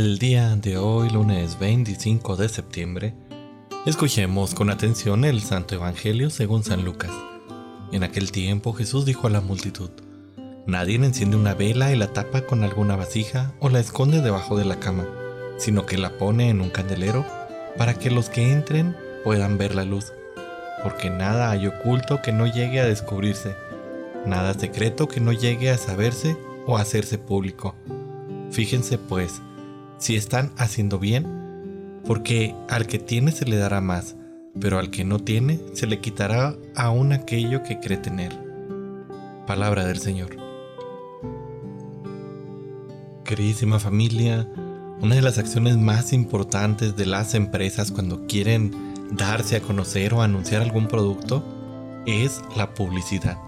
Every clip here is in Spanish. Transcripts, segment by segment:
El día de hoy, lunes 25 de septiembre, escuchemos con atención el Santo Evangelio según San Lucas. En aquel tiempo Jesús dijo a la multitud, Nadie enciende una vela y la tapa con alguna vasija o la esconde debajo de la cama, sino que la pone en un candelero para que los que entren puedan ver la luz, porque nada hay oculto que no llegue a descubrirse, nada secreto que no llegue a saberse o a hacerse público. Fíjense pues, si están haciendo bien, porque al que tiene se le dará más, pero al que no tiene se le quitará aún aquello que cree tener. Palabra del Señor. Queridísima familia, una de las acciones más importantes de las empresas cuando quieren darse a conocer o anunciar algún producto es la publicidad.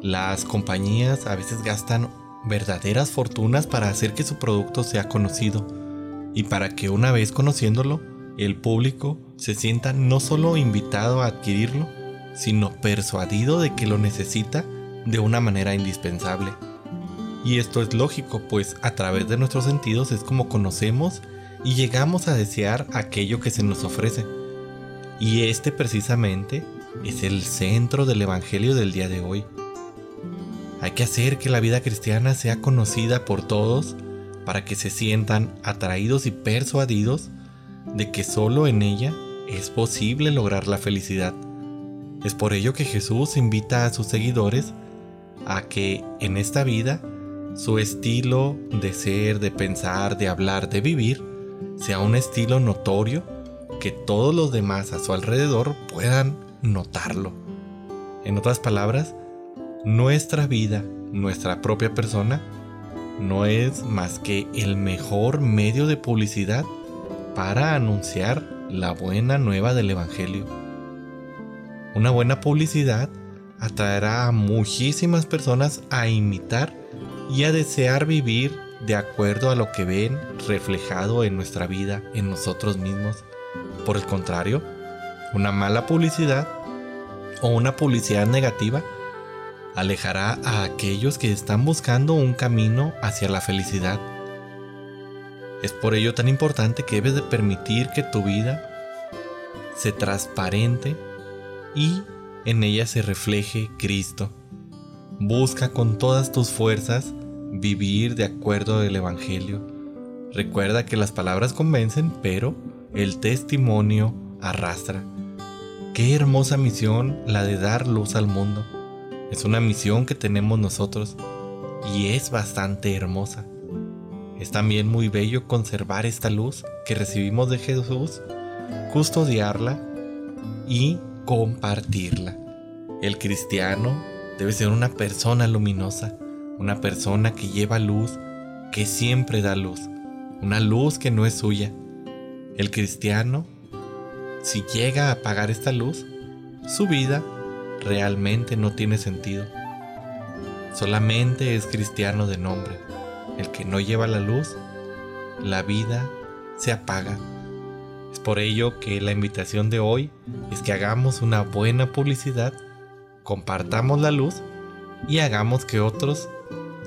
Las compañías a veces gastan verdaderas fortunas para hacer que su producto sea conocido y para que una vez conociéndolo, el público se sienta no solo invitado a adquirirlo, sino persuadido de que lo necesita de una manera indispensable. Y esto es lógico, pues a través de nuestros sentidos es como conocemos y llegamos a desear aquello que se nos ofrece. Y este precisamente es el centro del Evangelio del día de hoy. Hay que hacer que la vida cristiana sea conocida por todos para que se sientan atraídos y persuadidos de que solo en ella es posible lograr la felicidad. Es por ello que Jesús invita a sus seguidores a que en esta vida su estilo de ser, de pensar, de hablar, de vivir, sea un estilo notorio que todos los demás a su alrededor puedan notarlo. En otras palabras, nuestra vida, nuestra propia persona, no es más que el mejor medio de publicidad para anunciar la buena nueva del Evangelio. Una buena publicidad atraerá a muchísimas personas a imitar y a desear vivir de acuerdo a lo que ven reflejado en nuestra vida, en nosotros mismos. Por el contrario, una mala publicidad o una publicidad negativa alejará a aquellos que están buscando un camino hacia la felicidad. Es por ello tan importante que debes de permitir que tu vida se transparente y en ella se refleje Cristo. Busca con todas tus fuerzas vivir de acuerdo al Evangelio. Recuerda que las palabras convencen, pero el testimonio arrastra. Qué hermosa misión la de dar luz al mundo. Es una misión que tenemos nosotros y es bastante hermosa. Es también muy bello conservar esta luz que recibimos de Jesús, custodiarla y compartirla. El cristiano debe ser una persona luminosa, una persona que lleva luz, que siempre da luz, una luz que no es suya. El cristiano, si llega a apagar esta luz, su vida realmente no tiene sentido. Solamente es cristiano de nombre. El que no lleva la luz, la vida se apaga. Es por ello que la invitación de hoy es que hagamos una buena publicidad, compartamos la luz y hagamos que otros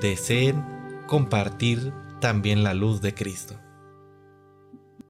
deseen compartir también la luz de Cristo.